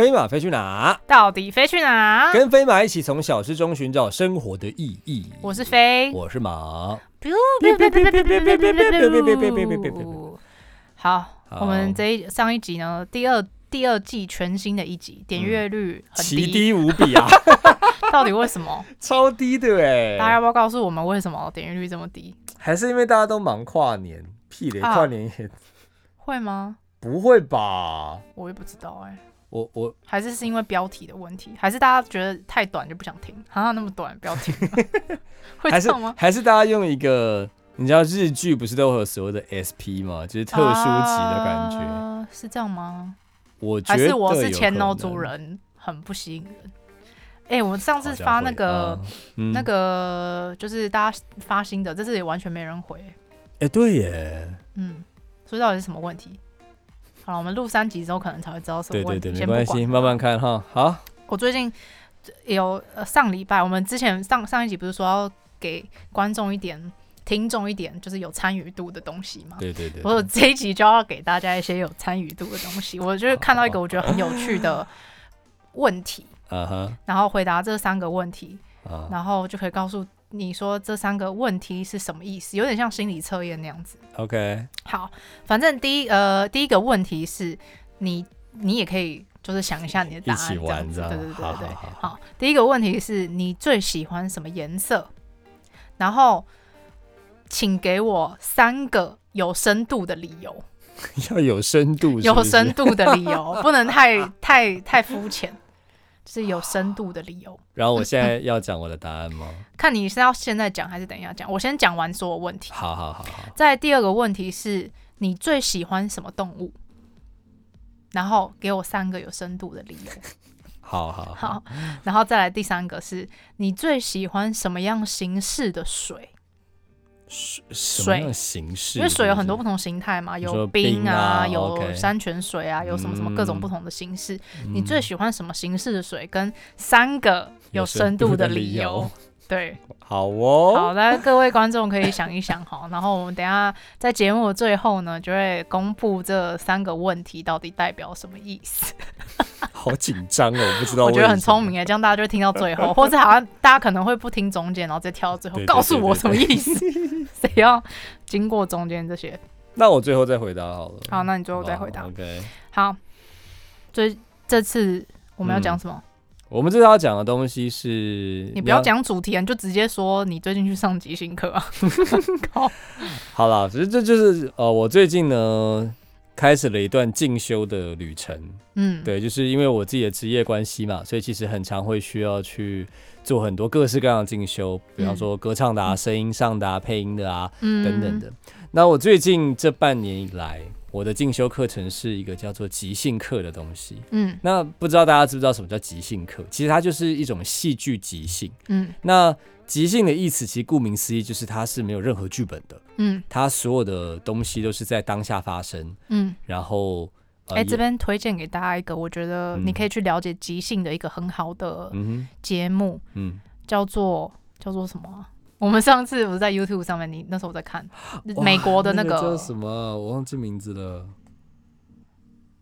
飞马飞去哪？到底飞去哪？跟飞马一起从小事中寻找生活的意义。我是飞，我是马。好，我们这一上一集呢，第二第二季全新的一集，点阅率很低，奇低无比啊！到底为什么？超低的哎！大家要不要告诉我们为什么点阅率这么低？还是因为大家都忙跨年？屁咧，跨年也会吗？不会吧？我也不知道哎。我我还是是因为标题的问题，还是大家觉得太短就不想听？啊，那么短标题，会这样吗？还是大家用一个，你知道日剧不是都会有所谓的 SP 吗？就是特殊集的感觉，啊、是这样吗？我觉得还是我是千诺族人，很不吸引人。哎、欸，我上次发那个、啊嗯、那个，就是大家发新的，这次也完全没人回。哎、欸，对耶，嗯，所以到底是什么问题？好，我们录三集之后可能才会知道什么问题。对对对，没关系，慢慢看哈。好，我最近有呃上礼拜，我们之前上上一集不是说要给观众一点、听众一点，就是有参与度的东西吗？对对对。我这一集就要给大家一些有参与度的东西。我就是看到一个我觉得很有趣的问题，然后回答这三个问题，然后就可以告诉。你说这三个问题是什么意思？有点像心理测验那样子。OK，好，反正第一呃第一个问题是你你也可以就是想一下你的答案，这样子。对对对对对。好，好，好，好，第一个问题是你最喜欢什么颜色？然后请给我三个有深度的理由。要有深度是是？有深度的理由，不能太太太肤浅。是有深度的理由。然后我现在要讲我的答案吗？看你是要现在讲还是等一下讲。我先讲完所有问题。好好好好。再第二个问题是你最喜欢什么动物？然后给我三个有深度的理由。好好好。然后再来第三个是你最喜欢什么样形式的水？水形式，因为水有很多不同形态嘛，有冰啊，有山泉水啊，有什么什么各种不同的形式。你最喜欢什么形式的水？跟三个有深度的理由。对，好哦，好，那各位观众可以想一想哈，然后我们等下在节目的最后呢，就会公布这三个问题到底代表什么意思。好紧张哦，我不知道。我觉得很聪明哎，这样大家就听到最后，或者好像大家可能会不听中间，然后再跳到最后，告诉我什么意思？谁要经过中间这些？那我最后再回答好了。好，那你最后再回答。OK。好，所以这次我们要讲什么？我们这次要讲的东西是，你不要讲主题啊，你就直接说你最近去上即兴课啊。好了，其实这就是呃，我最近呢开始了一段进修的旅程。嗯，对，就是因为我自己的职业关系嘛，所以其实很常会需要去做很多各式各样的进修，比方说歌唱的啊、声音上的啊、配音的啊等等的。那我最近这半年以来。我的进修课程是一个叫做即兴课的东西。嗯，那不知道大家知不知道什么叫即兴课？其实它就是一种戏剧即兴。嗯，那即兴的意思其实顾名思义就是它是没有任何剧本的。嗯，它所有的东西都是在当下发生。嗯，然后，哎、这边推荐给大家一个，我觉得你可以去了解即兴的一个很好的节目。嗯，叫做叫做什么？我们上次不是在 YouTube 上面，你那时候我在看美国的那个，那个叫什么？我忘记名字了。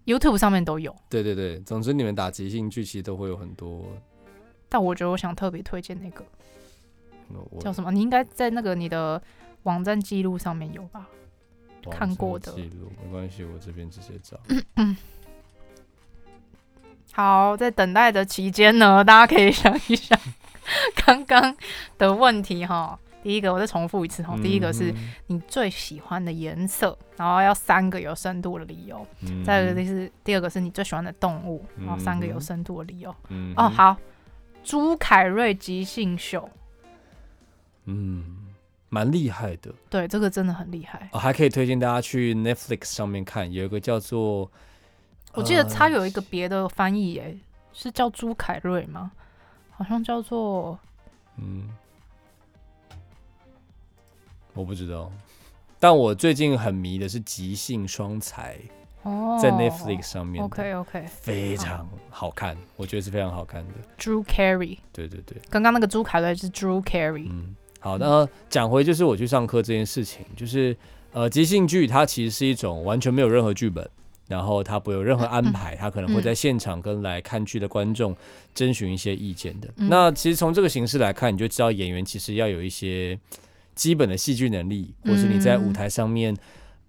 YouTube 上面都有。对对对，总之你们打即兴剧其实都会有很多。但我觉得我想特别推荐那个，叫什么？你应该在那个你的网站记录上面有吧？看过的记录没关系，我这边直接找。好，在等待的期间呢，大家可以想一想。刚刚的问题哈，第一个我再重复一次哈，第一个是你最喜欢的颜色，然后要三个有深度的理由。再一个就是第二个是你最喜欢的动物，然后三个有深度的理由。哦，好，朱凯瑞即兴秀，嗯，蛮厉害的。对，这个真的很厉害。哦，还可以推荐大家去 Netflix 上面看，有一个叫做，我记得他有一个别的翻译，哎，是叫朱凯瑞吗？好像叫做，嗯，我不知道，但我最近很迷的是即兴双才哦，在 Netflix 上面，OK OK，非常好看，我觉得是非常好看的。Drew Carey，对对对，刚刚那个朱凯瑞是 Drew Carey。嗯，好，那讲回就是我去上课这件事情，就是呃，即兴剧它其实是一种完全没有任何剧本，然后他不有任何安排，他可能会在现场跟来看剧的观众征询一些意见的。嗯、那其实从这个形式来看，你就知道演员其实要有一些基本的戏剧能力，或是你在舞台上面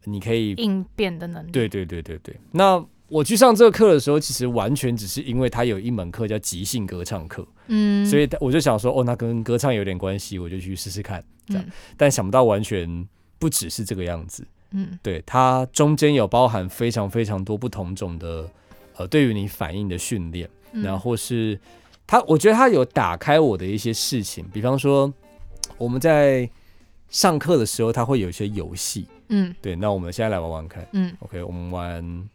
你可以应变的能力。对对对对对。那我去上这个课的时候，其实完全只是因为他有一门课叫即兴歌唱课，嗯，所以我就想说，哦，那跟歌唱有点关系，我就去试试看，这样。嗯、但想不到完全不只是这个样子，嗯，对，它中间有包含非常非常多不同种的，呃，对于你反应的训练，嗯、然后是他，我觉得他有打开我的一些事情，比方说我们在上课的时候，他会有一些游戏，嗯，对，那我们现在来玩玩看，嗯，OK，我们玩。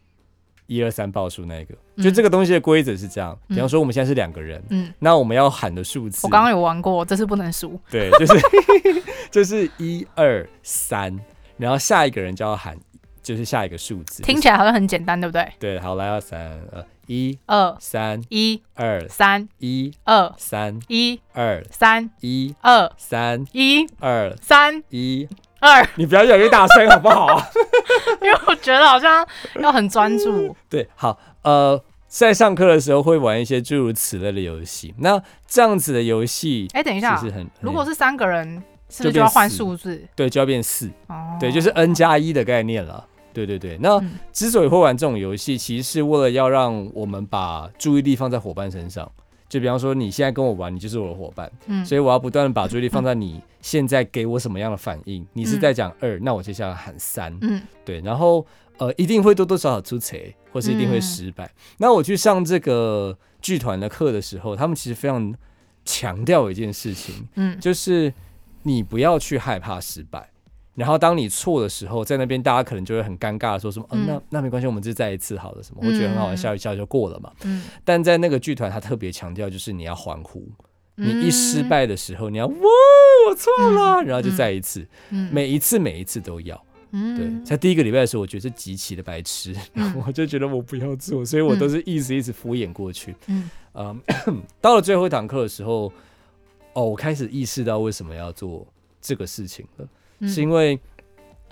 一二三报数那个，就这个东西的规则是这样。比方说我们现在是两个人，嗯，那我们要喊的数字，我刚刚有玩过，这次不能输。对，就是 就是一二三，然后下一个人就要喊，就是下一个数字。听起来好像很简单，对不对？对，好，来，二三，呃，一二三，一二三，一二三，一二三，一二三，一二三，一。二，你不要越来越大声好不好？因为我觉得好像要很专注。对，好，呃，在上课的时候会玩一些诸如此类的游戏。那这样子的游戏，哎，等一下，如果是三个人，是不是就要换数字？对，就要变四。哦，对，就是 N 加一的概念了。对对对。那之所以会玩这种游戏，其实是为了要让我们把注意力放在伙伴身上。就比方说，你现在跟我玩，你就是我的伙伴，嗯，所以我要不断的把注意力放在你现在给我什么样的反应。你是在讲二，那我接下来喊三，嗯，对，然后呃，一定会多多少少出错，或是一定会失败。那我去上这个剧团的课的时候，他们其实非常强调一件事情，嗯，就是你不要去害怕失败。然后当你错的时候，在那边大家可能就会很尴尬的说什么，嗯、哦，那那没关系，我们就再一次好了，什么，我觉得很好玩，笑一笑就过了嘛。嗯。但在那个剧团，他特别强调就是你要欢呼，嗯、你一失败的时候，你要哇，我错了，嗯、然后就再一次，嗯、每一次每一次都要。嗯。对，在第一个礼拜的时候，我觉得是极其的白痴，嗯、我就觉得我不要做，所以我都是一直一直敷衍过去。嗯。嗯 到了最后一堂课的时候，哦，我开始意识到为什么要做这个事情了。是因为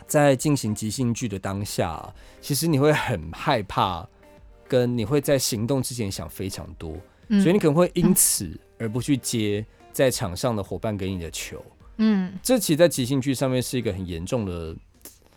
在进行即兴剧的当下，其实你会很害怕，跟你会在行动之前想非常多，所以你可能会因此而不去接在场上的伙伴给你的球。嗯，这其实，在即兴剧上面是一个很严重的。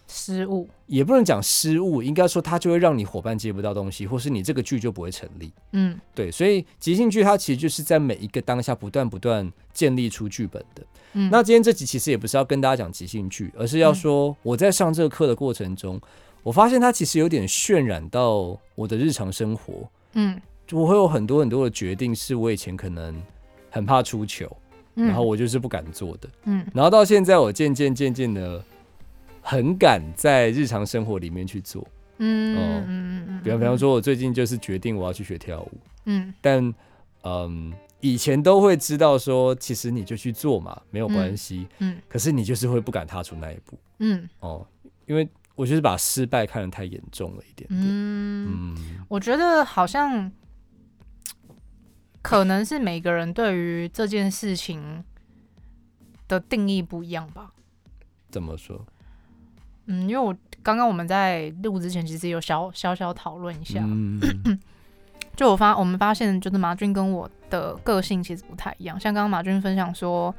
失误也不能讲失误，应该说它就会让你伙伴接不到东西，或是你这个剧就不会成立。嗯，对，所以即兴剧它其实就是在每一个当下不断不断建立出剧本的。嗯，那今天这集其实也不是要跟大家讲即兴剧，而是要说我在上这个课的过程中，我发现它其实有点渲染到我的日常生活。嗯，我会有很多很多的决定是我以前可能很怕出糗，然后我就是不敢做的。嗯，然后到现在我渐渐渐渐的。很敢在日常生活里面去做，嗯嗯嗯嗯，比方比方说，我最近就是决定我要去学跳舞，嗯，但嗯，以前都会知道说，其实你就去做嘛，没有关系，嗯，可是你就是会不敢踏出那一步，嗯。哦，因为我就是把失败看得太严重了一点点，嗯，我觉得好像可能是每个人对于这件事情的定义不一样吧，怎么说？嗯，因为我刚刚我们在录之前，其实有小小小讨论一下，嗯、就我发我们发现，就是马俊跟我的个性其实不太一样。像刚刚马俊分享说，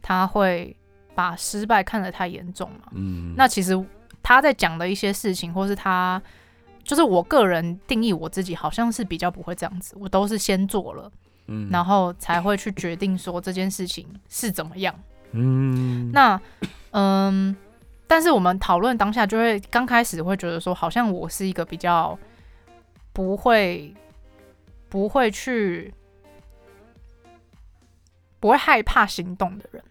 他会把失败看得太严重嘛，嗯，那其实他在讲的一些事情，或是他就是我个人定义我自己，好像是比较不会这样子，我都是先做了，嗯，然后才会去决定说这件事情是怎么样，嗯，那嗯。但是我们讨论当下，就会刚开始会觉得说，好像我是一个比较不会不会去不会害怕行动的人，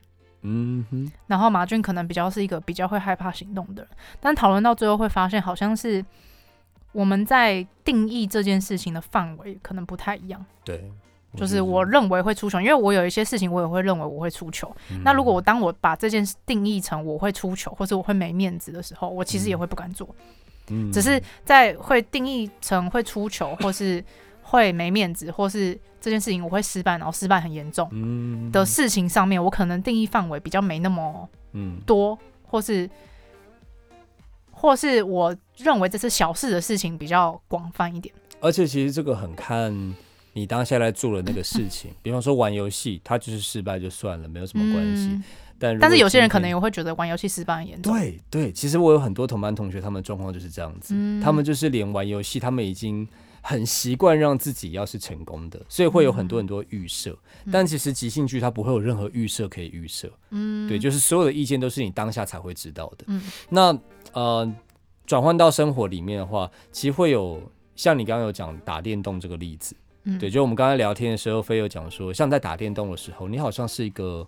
嗯哼。然后马俊可能比较是一个比较会害怕行动的人，但讨论到最后会发现，好像是我们在定义这件事情的范围可能不太一样。对。就是我认为会出球，因为我有一些事情我也会认为我会出球。嗯、那如果我当我把这件事定义成我会出球，或者我会没面子的时候，我其实也会不敢做。嗯、只是在会定义成会出球，或是会没面子，或是这件事情我会失败，然后失败很严重的事情上面，我可能定义范围比较没那么多，或是。或是我认为这是小事的事情比较广泛一点。而且其实这个很看你当下来做的那个事 情，比方说玩游戏，它就是失败就算了，没有什么关系。嗯但但是有些人可能也会觉得玩游戏失败很严重。对对，其实我有很多同班同学，他们状况就是这样子，嗯、他们就是连玩游戏，他们已经很习惯让自己要是成功的，所以会有很多很多预设。嗯、但其实即兴剧它不会有任何预设可以预设，嗯，对，就是所有的意见都是你当下才会知道的。嗯，那呃，转换到生活里面的话，其实会有像你刚刚有讲打电动这个例子，嗯，对，就我们刚才聊天的时候，飞有讲说，像在打电动的时候，你好像是一个。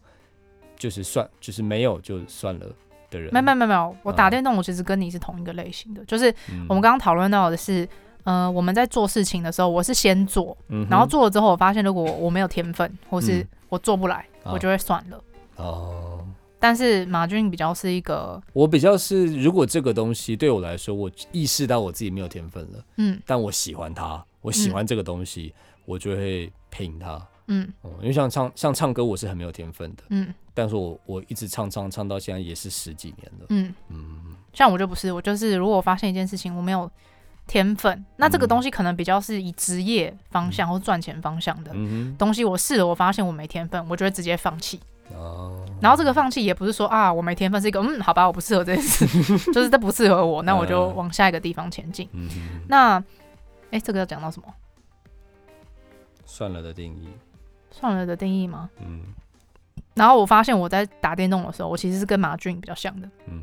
就是算，就是没有就算了的人。没有没有没有，我打电动，我其实跟你是同一个类型的。嗯、就是我们刚刚讨论到的是，呃，我们在做事情的时候，我是先做，嗯、然后做了之后，我发现如果我没有天分，或是我做不来，嗯、我就会算了。哦。但是马俊比较是一个，我比较是，如果这个东西对我来说，我意识到我自己没有天分了，嗯，但我喜欢它，我喜欢这个东西，嗯、我就会拼它。嗯，因为像唱像唱歌，我是很没有天分的。嗯，但是我我一直唱唱唱到现在也是十几年了。嗯嗯，像我就不是，我就是如果我发现一件事情我没有天分，那这个东西可能比较是以职业方向或赚钱方向的东西，我试了，我发现我没天分，我就会直接放弃。哦，然后这个放弃也不是说啊我没天分，是一个嗯好吧，我不适合这件事，就是这不适合我，那我就往下一个地方前进。嗯，那哎，这个要讲到什么？算了的定义。算了的定义吗？嗯，然后我发现我在打电动的时候，我其实是跟马俊比较像的。嗯，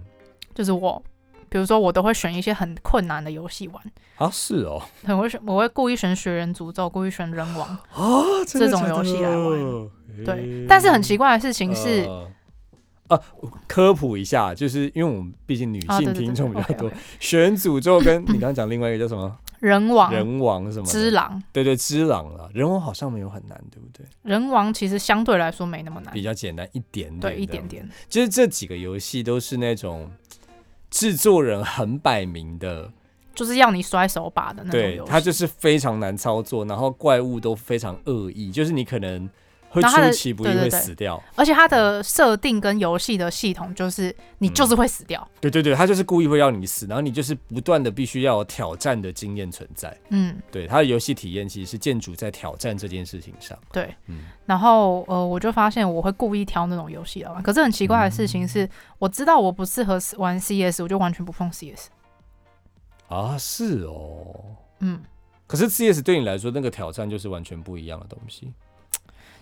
就是我，比如说我都会选一些很困难的游戏玩啊，是哦，很会选，我会故意选雪人诅咒，故意选人王啊这种游戏来玩。对，但是很奇怪的事情是，啊，科普一下，就是因为我们毕竟女性听众比较多，血源诅咒跟你刚刚讲另外一个叫什么？人王，人王什么？之狼，对对，之狼了。人王好像没有很难，对不对？人王其实相对来说没那么难，比较简单一点点，对，一点点。就是这几个游戏都是那种制作人很摆明的，就是要你摔手把的那种游戏。对，它就是非常难操作，然后怪物都非常恶意，就是你可能。会出其不意会死掉，而且它的设定跟游戏的系统就是你就是会死掉。嗯、对对对，他就是故意会要你死，然后你就是不断的必须要有挑战的经验存在。嗯，对，它的游戏体验其实是建筑在挑战这件事情上。对，嗯，然后呃，我就发现我会故意挑那种游戏来玩，可是很奇怪的事情是，嗯、我知道我不适合玩 CS，我就完全不碰 CS。啊，是哦，嗯，可是 CS 对你来说那个挑战就是完全不一样的东西。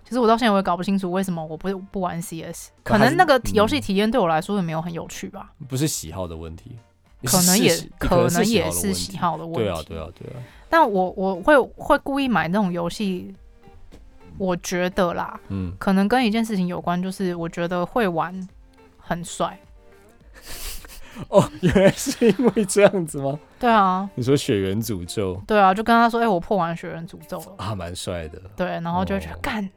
其实我到现在我也搞不清楚为什么我不不玩 CS，可能那个游戏体验对我来说也没有很有趣吧。不是喜好的问题，可能也可能也是喜好的问题。对啊，对啊，对啊。但我我会会故意买那种游戏，我觉得啦，嗯，可能跟一件事情有关，就是我觉得会玩很帅。哦，原来是因为这样子吗？对啊。你说血缘诅咒？对啊，就跟他说，哎，我破完血缘诅咒了啊，蛮帅的。对，然后就觉得干。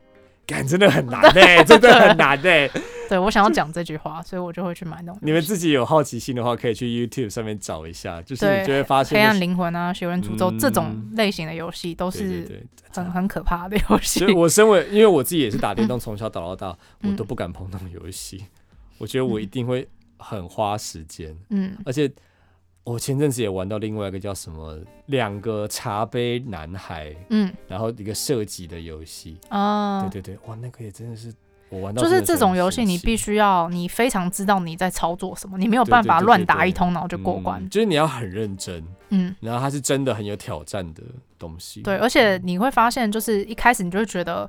干真的很难哎、欸，真的很难哎、欸。对，我想要讲这句话，所以我就会去买那种。你们自己有好奇心的话，可以去 YouTube 上面找一下，就是你就会发现《黑暗灵魂》啊，《血人诅咒》这种类型的游戏都是很很可怕的游戏。所以我身为，因为我自己也是打电动，从小打到大，我都不敢碰那种游戏。我觉得我一定会很花时间，嗯，而且。我前阵子也玩到另外一个叫什么两个茶杯男孩，嗯，然后一个射击的游戏啊，对对对，哇，那个也真的是我玩到就是这种游戏，你必须要你非常知道你在操作什么，你没有办法乱打一通然后就过关，就是你要很认真，嗯，然后它是真的很有挑战的东西，对，而且你会发现，就是一开始你就会觉得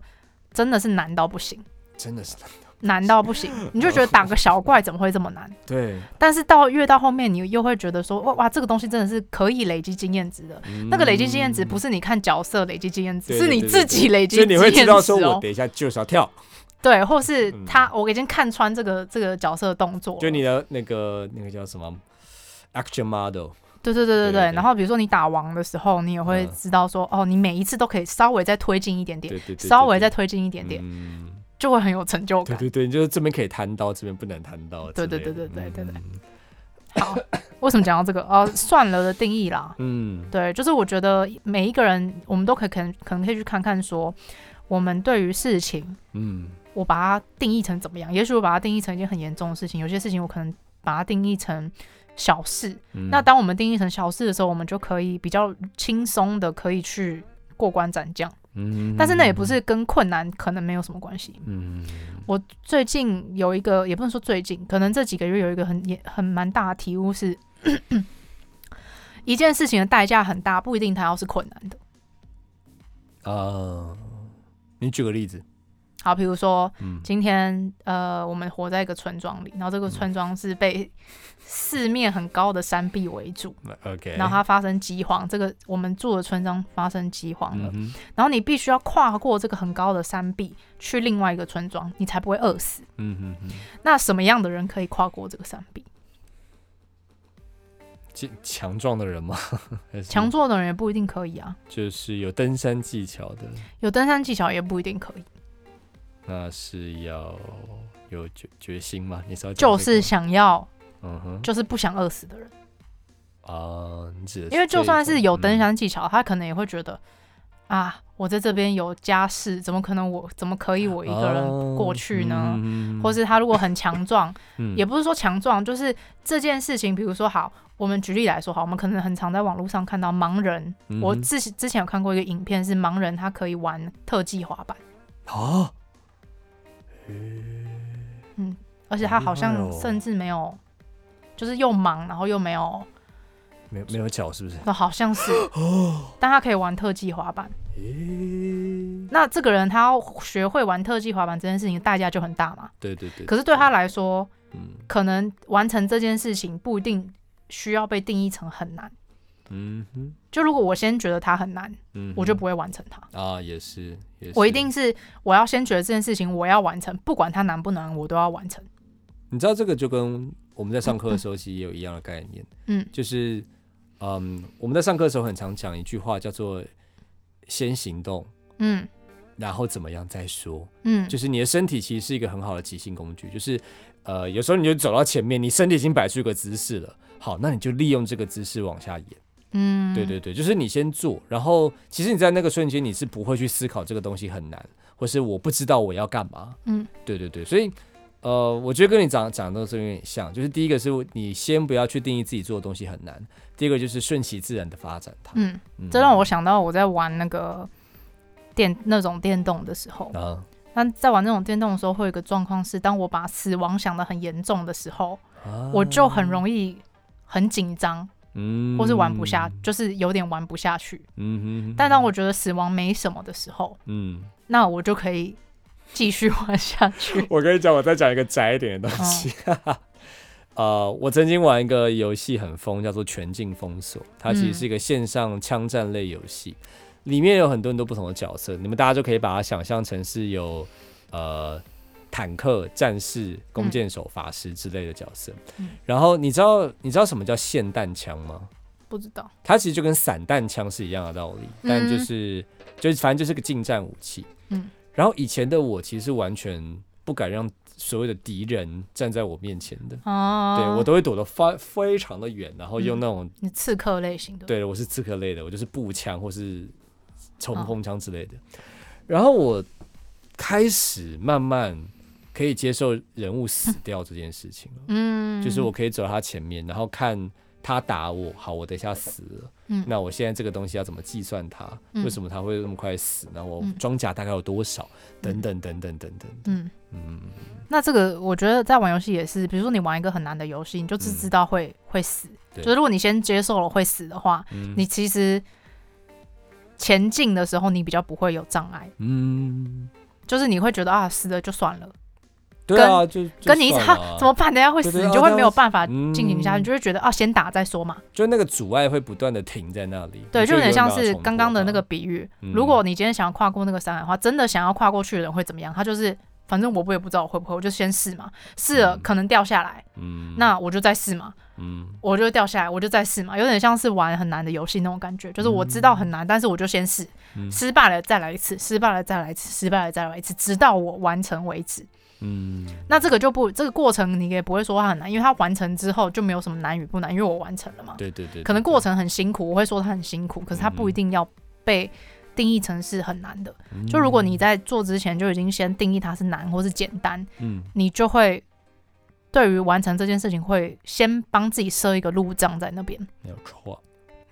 真的是难到不行，真的是难。难到不行，你就觉得打个小怪怎么会这么难？对。但是到越到后面，你又会觉得说，哇哇，这个东西真的是可以累积经验值的。嗯、那个累积经验值不是你看角色累积经验值，是你自己累积经验值。所以你会知道说，我等一下就是要跳。对，或是他，我已经看穿这个这个角色的动作。就你的那个那个叫什么 action model。对对对对然后比如说你打王的时候，你也会知道说，嗯、哦，你每一次都可以稍微再推进一点点，稍微再推进一点点。嗯就会很有成就感。对对对，你就是这边可以谈到，这边不能谈到。对对对对对对对。好，为什么讲到这个？哦，算了的定义啦。嗯，对，就是我觉得每一个人，我们都可以可能可能可以去看看说，我们对于事情，嗯，我把它定义成怎么样？也许我把它定义成一件很严重的事情，有些事情我可能把它定义成小事。嗯、那当我们定义成小事的时候，我们就可以比较轻松的可以去过关斩将。嗯，但是那也不是跟困难可能没有什么关系。嗯，我最近有一个，也不能说最近，可能这几个月有一个很也很蛮大的体悟是，一件事情的代价很大，不一定它要是困难的。啊，你举个例子。好，比如说，今天呃，我们活在一个村庄里，然后这个村庄是被四面很高的山壁围住，OK，然后它发生饥荒，这个我们住的村庄发生饥荒了，然后你必须要跨过这个很高的山壁去另外一个村庄，你才不会饿死。嗯哼哼。那什么样的人可以跨过这个山壁？强壮的人吗？强壮的人也不一定可以啊。就是有登山技巧的，有登山技巧也不一定可以。那是要有决决心吗？你说、这个、就是想要，嗯哼，就是不想饿死的人啊。因为就算是有登山技巧，嗯、他可能也会觉得啊，我在这边有家室，怎么可能我怎么可以我一个人过去呢？啊嗯、或是他如果很强壮，嗯、也不是说强壮，就是这件事情，比如说好，我们举例来说，好，我们可能很常在网络上看到盲人。我之之前有看过一个影片，是盲人他可以玩特技滑板啊。嗯，而且他好像甚至没有，就是又忙，然后又没有，没没有脚，是不是？那好像是，但他可以玩特技滑板。那这个人他要学会玩特技滑板这件事情，代价就很大嘛。对对对。可是对他来说，可能完成这件事情不一定需要被定义成很难。嗯哼，就如果我先觉得它很难，嗯，我就不会完成它。啊。也是，也是，我一定是我要先觉得这件事情我要完成，不管它难不难，我都要完成。你知道这个就跟我们在上课的时候其实也有一样的概念，嗯，就是嗯，我们在上课的时候很常讲一句话叫做“先行动”，嗯，然后怎么样再说，嗯，就是你的身体其实是一个很好的即兴工具，就是呃，有时候你就走到前面，你身体已经摆出一个姿势了，好，那你就利用这个姿势往下演。嗯，对对对，就是你先做，然后其实你在那个瞬间你是不会去思考这个东西很难，或是我不知道我要干嘛。嗯，对对对，所以呃，我觉得跟你讲讲的都是有点像，就是第一个是你先不要去定义自己做的东西很难，第二个就是顺其自然的发展它。嗯，这让我想到我在玩那个电那种电动的时候，啊，那在玩那种电动的时候会有一个状况是，当我把死亡想得很严重的时候，啊，我就很容易很紧张。嗯，或是玩不下，就是有点玩不下去。嗯哼，哼，但当我觉得死亡没什么的时候，嗯，那我就可以继续玩下去。我跟你讲，我再讲一个窄一点的东西。哦、呃，我曾经玩一个游戏很疯，叫做《全境封锁》，它其实是一个线上枪战类游戏，嗯、里面有很多很多不同的角色，你们大家就可以把它想象成是有呃。坦克、战士、弓箭手、法师之类的角色，嗯、然后你知道你知道什么叫霰弹枪吗？不知道。它其实就跟散弹枪是一样的道理，嗯、但就是就是反正就是个近战武器。嗯。然后以前的我其实完全不敢让所谓的敌人站在我面前的。哦。对，我都会躲得非非常的远，然后用那种。你刺客类型的。对，我是刺客类的，我就是步枪或是冲锋枪之类的。哦、然后我开始慢慢。可以接受人物死掉这件事情，嗯，就是我可以走到他前面，然后看他打我，好，我等一下死了，嗯，那我现在这个东西要怎么计算它？嗯、为什么他会那么快死？然后我装甲大概有多少？等等等等等等，嗯。嗯。那这个我觉得在玩游戏也是，比如说你玩一个很难的游戏，你就只知道会、嗯、会死，对。就是如果你先接受了会死的话，嗯、你其实前进的时候你比较不会有障碍，嗯，就是你会觉得啊死了就算了。对啊，就跟你一场 怎么办？等下会死，你就会没有办法进行下去，你就会觉得啊，先打再说嘛。就那个阻碍会不断的停在那里。对，就有点像是刚刚的那个比喻。如果你今天想要跨过那个山海的话，真的想要跨过去的人会怎么样？他就是，反正我不也不知道我会不会，我就先试嘛。试了可能掉下来，嗯，那我就再试嘛。嗯，我就掉下来，我就再试嘛。有点像是玩很难的游戏那种感觉，就是我知道很难，但是我就先试，失败了再来一次，失败了再来一次，失败了再来一次，直到我完成为止。嗯，那这个就不，这个过程你也不会说它很难，因为它完成之后就没有什么难与不难，因为我完成了嘛。对对对，对，可能过程很辛苦，我会说它很辛苦，可是它不一定要被定义成是很难的。嗯、就如果你在做之前就已经先定义它是难或是简单，嗯，你就会对于完成这件事情，会先帮自己设一个路障在那边。没有错。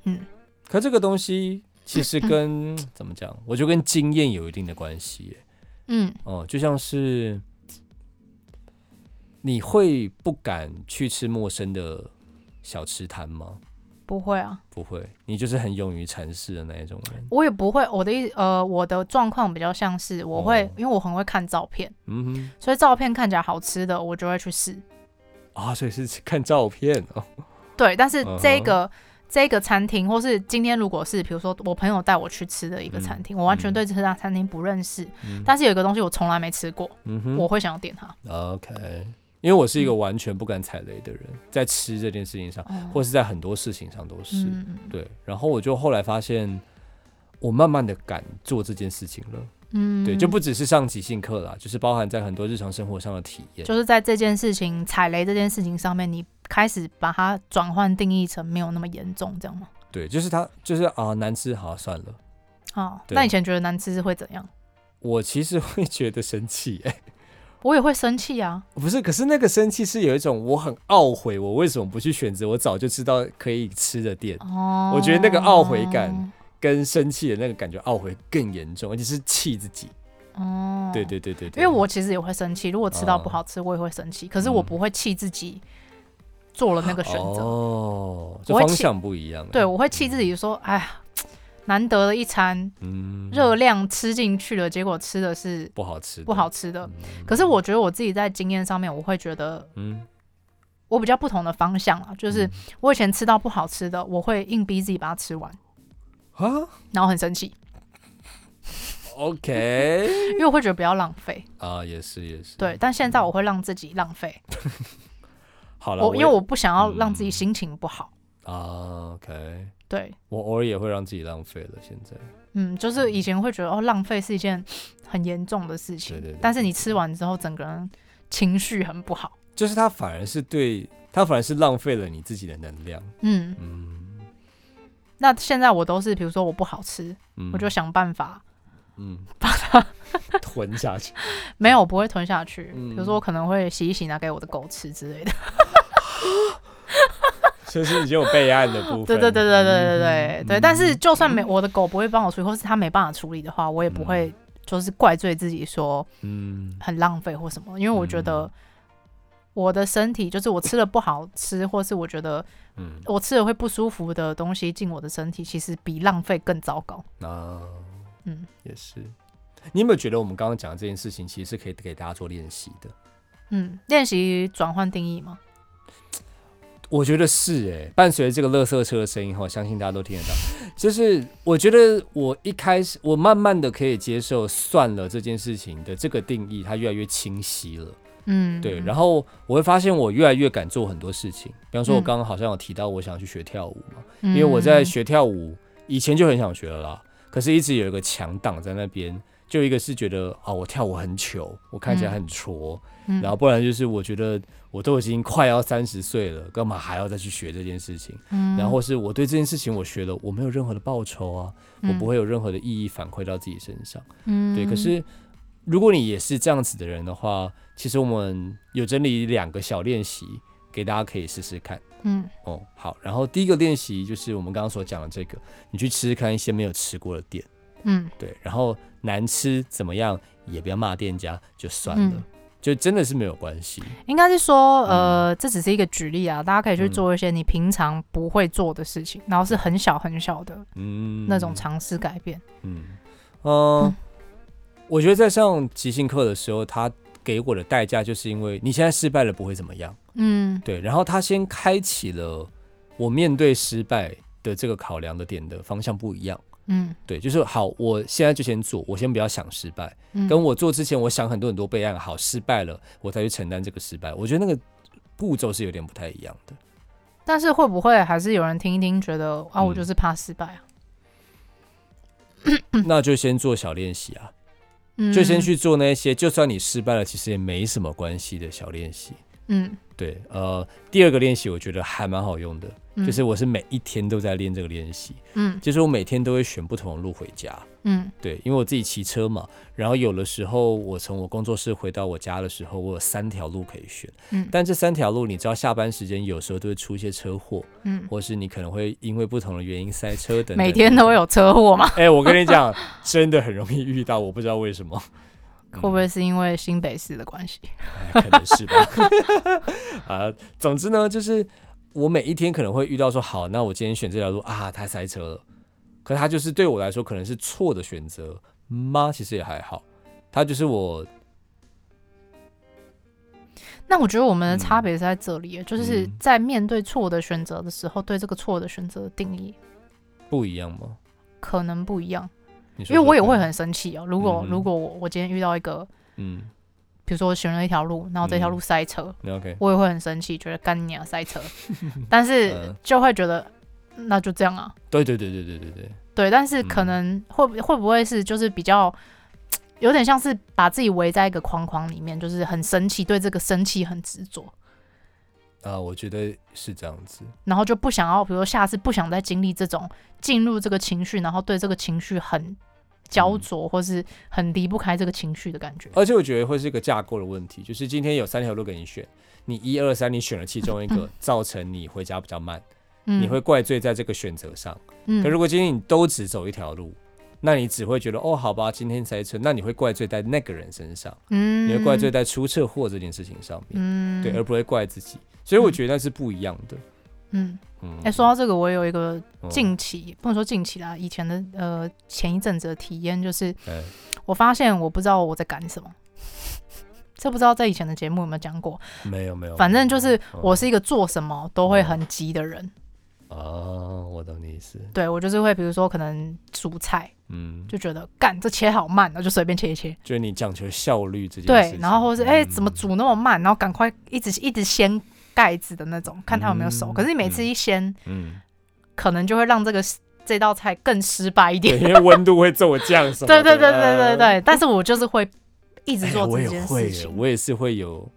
嗯，可这个东西其实跟、嗯、怎么讲，我觉得跟经验有一定的关系。嗯，哦，就像是你会不敢去吃陌生的小吃摊吗？不会啊，不会，你就是很勇于尝试的那一种人。我也不会，我的意呃，我的状况比较像是我会，哦、因为我很会看照片，嗯哼，所以照片看起来好吃的，我就会去试。啊，所以是看照片哦。对，但是这个、嗯、这个餐厅，或是今天如果是比如说我朋友带我去吃的一个餐厅，嗯、我完全对这家餐厅不认识，嗯、但是有一个东西我从来没吃过，嗯哼，我会想要点它。OK。因为我是一个完全不敢踩雷的人，嗯、在吃这件事情上，嗯、或是在很多事情上都是、嗯、对。然后我就后来发现，我慢慢的敢做这件事情了。嗯，对，就不只是上即兴课啦，就是包含在很多日常生活上的体验。就是在这件事情踩雷这件事情上面，你开始把它转换定义成没有那么严重，这样吗？对，就是它，就是啊，难吃，好算了。哦，那以前觉得难吃是会怎样？我其实会觉得生气、欸，哎。我也会生气啊！不是，可是那个生气是有一种我很懊悔，我为什么不去选择我早就知道可以吃的店。哦，我觉得那个懊悔感跟生气的那个感觉懊悔更严重，而且是气自己。哦，对对对对对，因为我其实也会生气，如果吃到不好吃，我也会生气。可是我不会气自己做了那个选择。哦，这方向不一样。对，我会气自己说：“哎呀。”难得的一餐，嗯，热量吃进去了，结果吃的是不好吃，不好吃的。可是我觉得我自己在经验上面，我会觉得，嗯，我比较不同的方向啊，就是我以前吃到不好吃的，我会硬逼自己把它吃完。啊，然后很生气。OK，因为我会觉得不要浪费。啊，也是也是，对。但现在我会让自己浪费，好了，我因为我不想要让自己心情不好。啊。OK。对，我偶尔也会让自己浪费了。现在，嗯，就是以前会觉得哦，浪费是一件很严重的事情。对对对。但是你吃完之后，整个人情绪很不好。就是它反而是对，它反而是浪费了你自己的能量。嗯嗯。那现在我都是，比如说我不好吃，我就想办法，嗯，把它 吞下去。没有，我不会吞下去。比如说，我可能会洗一洗，拿给我的狗吃之类的。就是已经有备案的部分。对对对对对对对对。但是就算没我的狗不会帮我处理，或是它没办法处理的话，我也不会就是怪罪自己说，嗯，很浪费或什么。因为我觉得我的身体，就是我吃了不好吃，或是我觉得，嗯，我吃了会不舒服的东西进我的身体，其实比浪费更糟糕。啊，嗯，也是。你有没有觉得我们刚刚讲的这件事情，其实是可以给大家做练习的？嗯，练习转换定义吗？我觉得是诶、欸，伴随着这个垃圾车的声音哈，相信大家都听得到。就是我觉得我一开始，我慢慢的可以接受算了这件事情的这个定义，它越来越清晰了。嗯，对。然后我会发现我越来越敢做很多事情，比方说我刚刚好像有提到我想去学跳舞嘛，嗯、因为我在学跳舞以前就很想学了啦，可是一直有一个墙挡在那边。就一个是觉得啊，我跳舞很糗，我看起来很挫，嗯、然后不然就是我觉得我都已经快要三十岁了，干嘛还要再去学这件事情？嗯、然后是我对这件事情我学了，我没有任何的报酬啊，嗯、我不会有任何的意义反馈到自己身上。嗯，对。可是如果你也是这样子的人的话，其实我们有整理两个小练习给大家可以试试看。嗯，哦，好。然后第一个练习就是我们刚刚所讲的这个，你去吃吃看一些没有吃过的店。嗯，对，然后难吃怎么样也不要骂店家，就算了，嗯、就真的是没有关系。应该是说，呃，嗯、这只是一个举例啊，大家可以去做一些你平常不会做的事情，嗯、然后是很小很小的，嗯，那种尝试改变。嗯，呃，嗯、我觉得在上即兴课的时候，他给我的代价就是因为你现在失败了不会怎么样，嗯，对，然后他先开启了我面对失败的这个考量的点的方向不一样。嗯，对，就是好，我现在就先做，我先不要想失败。嗯，跟我做之前，我想很多很多备案，好，失败了，我再去承担这个失败。我觉得那个步骤是有点不太一样的。但是会不会还是有人听一听，觉得啊，我就是怕失败啊？嗯，那就先做小练习啊，就先去做那些，就算你失败了，其实也没什么关系的小练习。嗯，对，呃，第二个练习我觉得还蛮好用的，嗯、就是我是每一天都在练这个练习，嗯，就是我每天都会选不同的路回家，嗯，对，因为我自己骑车嘛，然后有的时候我从我工作室回到我家的时候，我有三条路可以选，嗯，但这三条路你知道下班时间有时候都会出一些车祸，嗯，或是你可能会因为不同的原因塞车等等，每天都会有车祸吗？哎、欸，我跟你讲，真的很容易遇到，我不知道为什么。会不会是因为新北市的关系？可能是吧。啊，总之呢，就是我每一天可能会遇到说，好，那我今天选这条路啊，它塞车了。可它就是对我来说可能是错的选择吗？其实也还好，它就是我。那我觉得我们的差别是在这里，嗯、就是在面对错的选择的时候，对这个错的选择的定义不一样吗？可能不一样。因为我也会很生气哦。如果、嗯、如果我我今天遇到一个，嗯，比如说我选了一条路，然后这条路塞车，嗯、我也会很生气，觉得干你啊塞车。但是就会觉得那就这样啊。对对对对对对对。对，但是可能会会不会是就是比较有点像是把自己围在一个框框里面，就是很生气，对这个生气很执着。啊，我觉得是这样子。然后就不想要，比如说下次不想再经历这种进入这个情绪，然后对这个情绪很焦灼，嗯、或是很离不开这个情绪的感觉。而且我觉得会是一个架构的问题，就是今天有三条路给你选，你一二三，你选了其中一个，嗯、造成你回家比较慢，嗯、你会怪罪在这个选择上。嗯、可如果今天你都只走一条路，那你只会觉得哦，好吧，今天塞车，那你会怪罪在那个人身上，嗯、你会怪罪在出车祸这件事情上面，嗯、对，而不会怪自己。所以我觉得那是不一样的。嗯嗯，哎、欸，说到这个，我有一个近期，哦、不能说近期啦，以前的呃前一阵子的体验，就是我发现我不知道我在干什么。这不知道在以前的节目有没有讲过？没有没有。反正就是我是一个做什么都会很急的人。哦，我懂你意思。对，我就是会，比如说可能煮菜，嗯，就觉得干这切好慢，然后就随便切一切。就是你讲求效率这件事。对，然后或是哎、欸，怎么煮那么慢？然后赶快一直一直掀。盖子的那种，看它有没有熟。嗯、可是你每次一掀，嗯，可能就会让这个这道菜更失败一点，因为温度会骤降什么。对对对对对对。但是我就是会一直做这件事情。哎、我，我也是会有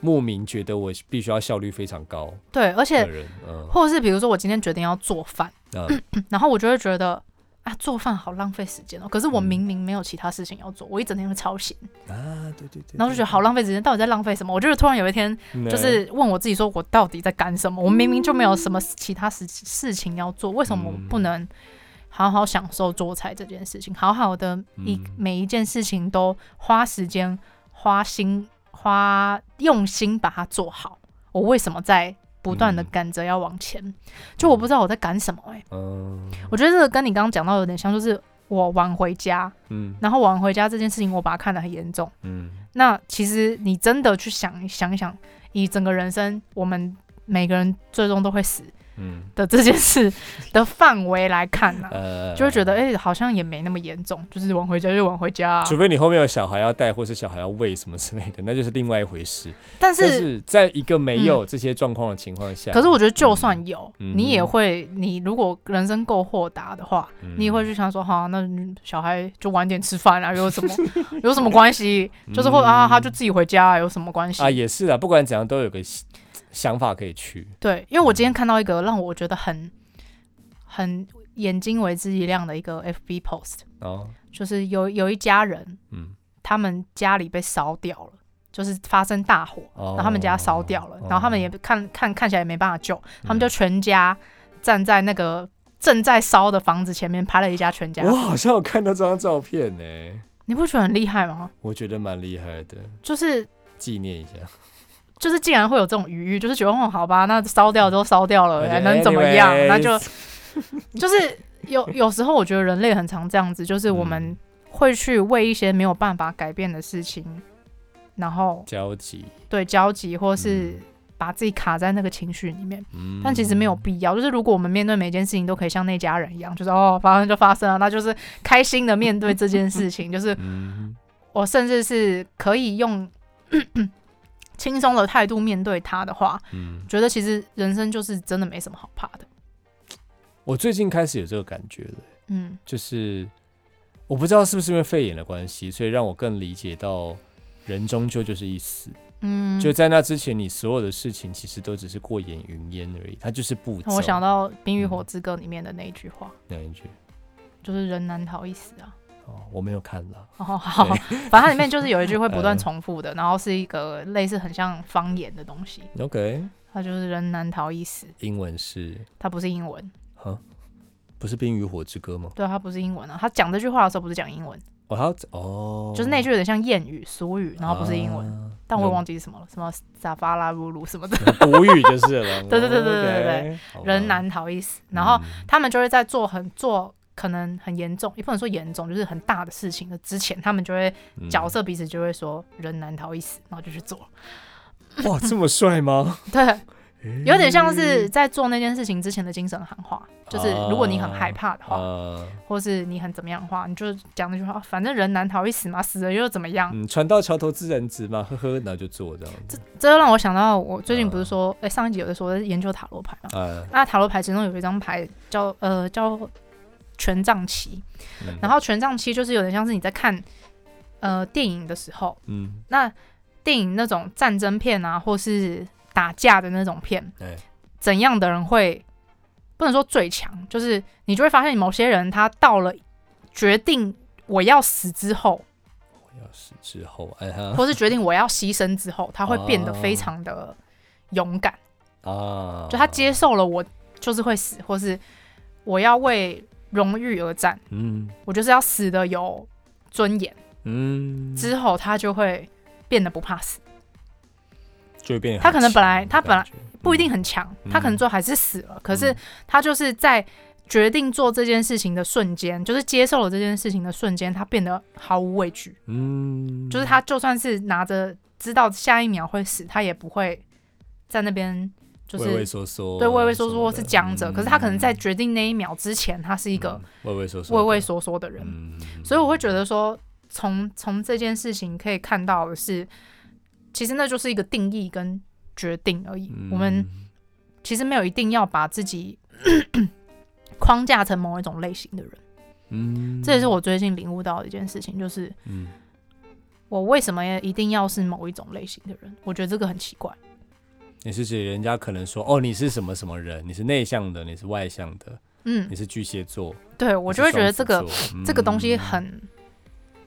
莫名觉得我必须要效率非常高。对，而且，嗯、或者是比如说我今天决定要做饭，嗯、然后我就会觉得。啊，做饭好浪费时间哦！可是我明明没有其他事情要做，嗯、我一整天会超闲啊！对对对，然后就觉得好浪费时间，到底在浪费什么？我就是突然有一天，就是问我自己，说我到底在干什么？嗯、我明明就没有什么其他事事情要做，为什么我不能好好享受做菜这件事情？好好的一每一件事情都花时间、花心、花用心把它做好，我为什么在？不断的赶着要往前，嗯、就我不知道我在赶什么哎、欸。嗯，我觉得这个跟你刚刚讲到有点像，就是我晚回家，嗯，然后晚回家这件事情我把它看得很严重，嗯，那其实你真的去想想一想，以整个人生，我们每个人最终都会死。嗯的这件事的范围来看呢、啊，呃、就会觉得哎、欸，好像也没那么严重，就是晚回家就晚回家、啊，除非你后面有小孩要带，或是小孩要喂什么之类的，那就是另外一回事。但是，但是在一个没有这些状况的情况下、嗯，可是我觉得就算有，嗯、你也会，你如果人生够豁达的话，嗯、你也会去想说，好，那小孩就晚点吃饭啊，有什么有什么关系？就是或者啊，他就自己回家、啊，有什么关系？啊，也是啊，不管怎样都有个。想法可以去。对，因为我今天看到一个让我觉得很很眼睛为之一亮的一个 FB post 哦，就是有有一家人，嗯，他们家里被烧掉了，就是发生大火，然后他们家烧掉了，然后他们也看看看起来也没办法救，他们就全家站在那个正在烧的房子前面拍了一家全家。我好像有看到这张照片呢，你不觉得很厉害吗？我觉得蛮厉害的，就是纪念一下。就是竟然会有这种余裕，就是觉得哦，好吧，那烧掉都烧掉了，还能怎么样？那就就是有有时候我觉得人类很常这样子，就是我们会去为一些没有办法改变的事情，然后焦急，对焦急，或是把自己卡在那个情绪里面。但其实没有必要。就是如果我们面对每件事情都可以像那家人一样，就是哦，发生就发生了，那就是开心的面对这件事情。就是我甚至是可以用。轻松的态度面对他的话，嗯，觉得其实人生就是真的没什么好怕的。我最近开始有这个感觉了，嗯，就是我不知道是不是因为肺炎的关系，所以让我更理解到人终究就是一死，嗯，就在那之前，你所有的事情其实都只是过眼云烟而已，它就是步骤。我想到《冰与火之歌》里面的那一句话，哪一句？就是人难逃一死啊。哦，我没有看了。哦，好，反正它里面就是有一句会不断 重复的，然后是一个类似很像方言的东西。OK，它就是人难逃一死。英文是？它不是英文。哈，不是《冰与火之歌》吗？对，它不是英文啊。他讲这句话的时候不是讲英文。哦，他哦，就是那句有点像谚语、俗语，然后不是英文，但我也忘记是什么了，什么撒巴拉鲁鲁什么的，古语就是了。对对对对对对，人难逃一死。然后他们就会在做很做。可能很严重，也不能说严重，就是很大的事情的之前，他们就会角色彼此就会说“人难逃一死”，然后就去做。哇，这么帅吗？对，有点像是在做那件事情之前的精神喊话，就是如果你很害怕的话，啊、或是你很怎么样的话，你就讲那句话，反正人难逃一死嘛，死了又怎么样？嗯，船到桥头自然直嘛，呵呵，然后就做这样子。这这让我想到，我最近不是说，哎、啊欸，上一集有的说在研究塔罗牌嘛，啊、那塔罗牌其中有一张牌叫呃叫。权杖期，然后权杖期就是有点像是你在看呃电影的时候，嗯，那电影那种战争片啊，或是打架的那种片，对，怎样的人会不能说最强，就是你就会发现某些人他到了决定我要死之后，我要死之后，或是决定我要牺牲之后，他会变得非常的勇敢啊，就他接受了我就是会死，或是我要为。荣誉而战，嗯，我就是要死的有尊严，嗯，之后他就会变得不怕死，就会变。他可能本来他本来不一定很强，嗯、他可能最后还是死了，嗯、可是他就是在决定做这件事情的瞬间，就是接受了这件事情的瞬间，他变得毫无畏惧，嗯，就是他就算是拿着知道下一秒会死，他也不会在那边。就是畏畏缩缩，对，畏畏缩缩是僵着，可是他可能在决定那一秒之前，他是一个畏畏缩缩、畏畏缩缩的人。所以我会觉得说，从从这件事情可以看到的是，其实那就是一个定义跟决定而已。我们其实没有一定要把自己 框架成某一种类型的人。嗯，这也是我最近领悟到的一件事情，就是，我为什么一定要是某一种类型的人？我觉得这个很奇怪。你是指人家可能说哦，你是什么什么人？你是内向的，你是外向的，嗯，你是巨蟹座。对，我就会觉得这个、嗯、这个东西很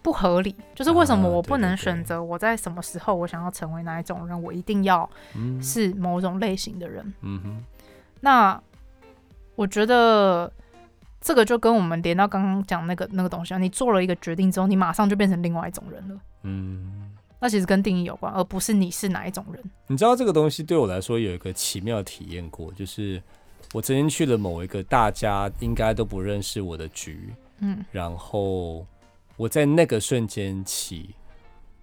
不合理。就是为什么我不能选择我在什么时候我想要成为哪一种人？我一定要是某种类型的人。嗯哼。那我觉得这个就跟我们连到刚刚讲那个那个东西啊，你做了一个决定之后，你马上就变成另外一种人了。嗯。那其实跟定义有关，而不是你是哪一种人。你知道这个东西对我来说有一个奇妙体验过，就是我曾经去了某一个大家应该都不认识我的局，嗯，然后我在那个瞬间起，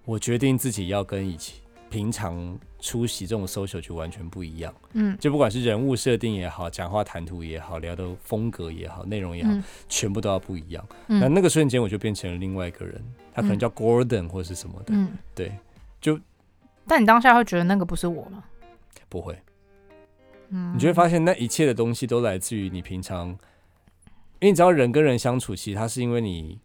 我决定自己要跟以前平常出席这种 social 就完全不一样，嗯，就不管是人物设定也好，讲话谈吐也好，聊的风格也好，内容也好，嗯、全部都要不一样。那、嗯、那个瞬间我就变成了另外一个人。他可能叫 Gordon 或者是什么的，嗯，对，就，但你当下会觉得那个不是我吗？不会，嗯，你就会发现那一切的东西都来自于你平常，因为你知道人跟人相处，其实它是因为你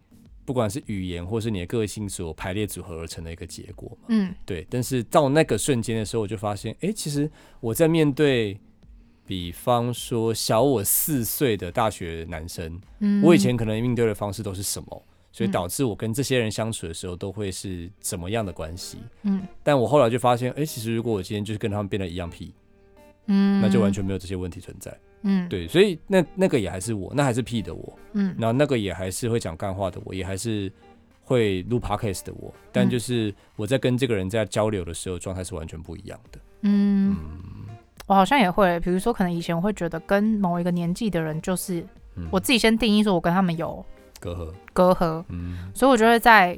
不管是语言或是你的个性所排列组合而成的一个结果嘛，嗯，对。但是到那个瞬间的时候，我就发现，哎、欸，其实我在面对，比方说小我四岁的大学男生，嗯，我以前可能面对的方式都是什么？所以导致我跟这些人相处的时候都会是怎么样的关系？嗯，但我后来就发现，哎、欸，其实如果我今天就是跟他们变得一样皮，嗯，那就完全没有这些问题存在。嗯，对，所以那那个也还是我，那还是屁的我，嗯，然后那个也还是会讲干话的我，也还是会录 podcast 的我，但就是我在跟这个人在交流的时候，状态是完全不一样的。嗯，嗯，我好像也会，比如说可能以前我会觉得跟某一个年纪的人，就是我自己先定义说我跟他们有。隔阂，隔阂，嗯，所以我就会在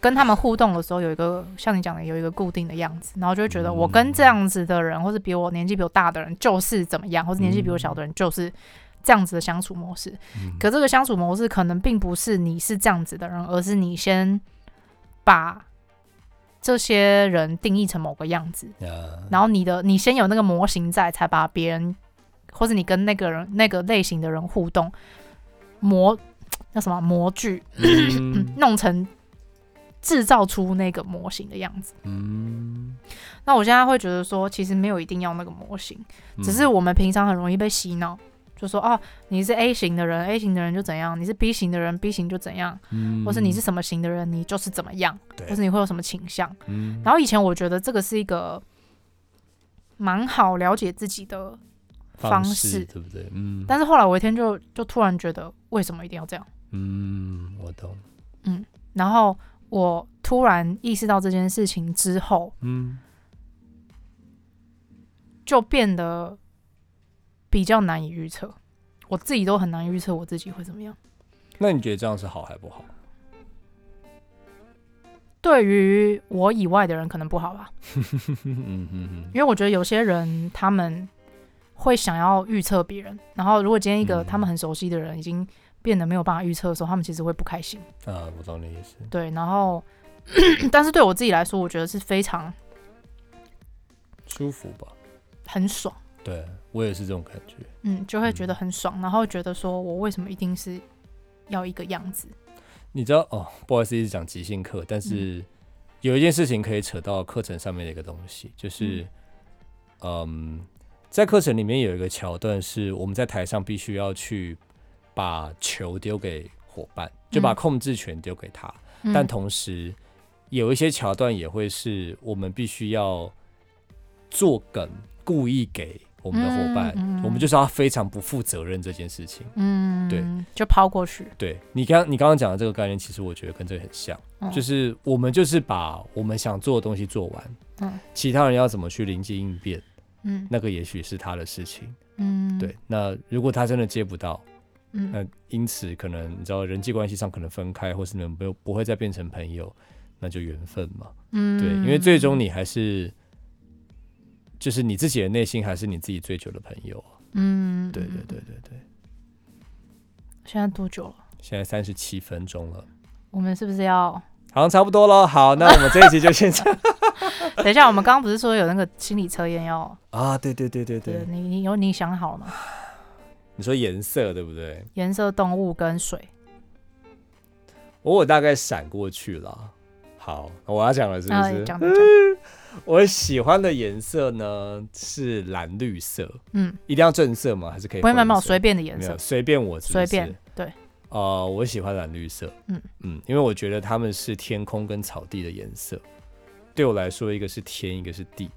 跟他们互动的时候，有一个像你讲的，有一个固定的样子，然后就会觉得我跟这样子的人，或是比我年纪比我大的人，就是怎么样，或是年纪比我小的人，就是这样子的相处模式。嗯、可这个相处模式可能并不是你是这样子的人，而是你先把这些人定义成某个样子，嗯、然后你的你先有那个模型在，才把别人，或是你跟那个人那个类型的人互动。模叫什么模具，嗯、弄成制造出那个模型的样子。嗯，那我现在会觉得说，其实没有一定要那个模型，只是我们平常很容易被洗脑，就说哦，你是 A 型的人，A 型的人就怎样；你是 B 型的人，B 型就怎样。嗯，或是你是什么型的人，你就是怎么样。对，或是你会有什么倾向。嗯，然后以前我觉得这个是一个蛮好了解自己的方式，对不对？嗯。但是后来我一天就就突然觉得，为什么一定要这样？嗯，我懂。嗯，然后。我突然意识到这件事情之后，嗯，就变得比较难以预测。我自己都很难预测我自己会怎么样。那你觉得这样是好还不好？对于我以外的人可能不好吧。因为我觉得有些人他们会想要预测别人，然后如果今天一个他们很熟悉的人已经。变得没有办法预测的时候，他们其实会不开心。啊，我懂你意思。对，然后，但是对我自己来说，我觉得是非常舒服吧，很爽。对，我也是这种感觉。嗯，就会觉得很爽，嗯、然后觉得说我为什么一定是要一个样子？你知道哦，不好意思，一直讲即兴课，但是有一件事情可以扯到课程上面的一个东西，就是嗯，嗯，在课程里面有一个桥段，是我们在台上必须要去。把球丢给伙伴，就把控制权丢给他。嗯、但同时，有一些桥段也会是我们必须要做梗，故意给我们的伙伴。嗯嗯、我们就是要非常不负责任这件事情。嗯，对，就抛过去。对你刚你刚刚讲的这个概念，其实我觉得跟这个很像，嗯、就是我们就是把我们想做的东西做完。嗯，其他人要怎么去临机应变？嗯，那个也许是他的事情。嗯，对。那如果他真的接不到。嗯，那因此可能你知道人际关系上可能分开，或是你们不不会再变成朋友，那就缘分嘛。嗯，对，因为最终你还是就是你自己的内心还是你自己最久的朋友。嗯，对对对对对。现在多久了？现在三十七分钟了。我们是不是要？好像差不多了。好，那我们这一集就先这样。等一下，我们刚刚不是说有那个心理测验要？啊，对对对对对，对。你你有你想好了吗？你说颜色对不对？颜色、动物跟水，我我大概闪过去了。好，我要讲了，是不是？讲讲、嗯。我喜欢的颜色呢是蓝绿色。嗯，一定要正色吗？还是可以？不会，没有，随便的颜色，随便我随便。对，哦、呃，我喜欢蓝绿色。嗯嗯，因为我觉得它们是天空跟草地的颜色。对我来说，一个是天，一个是地。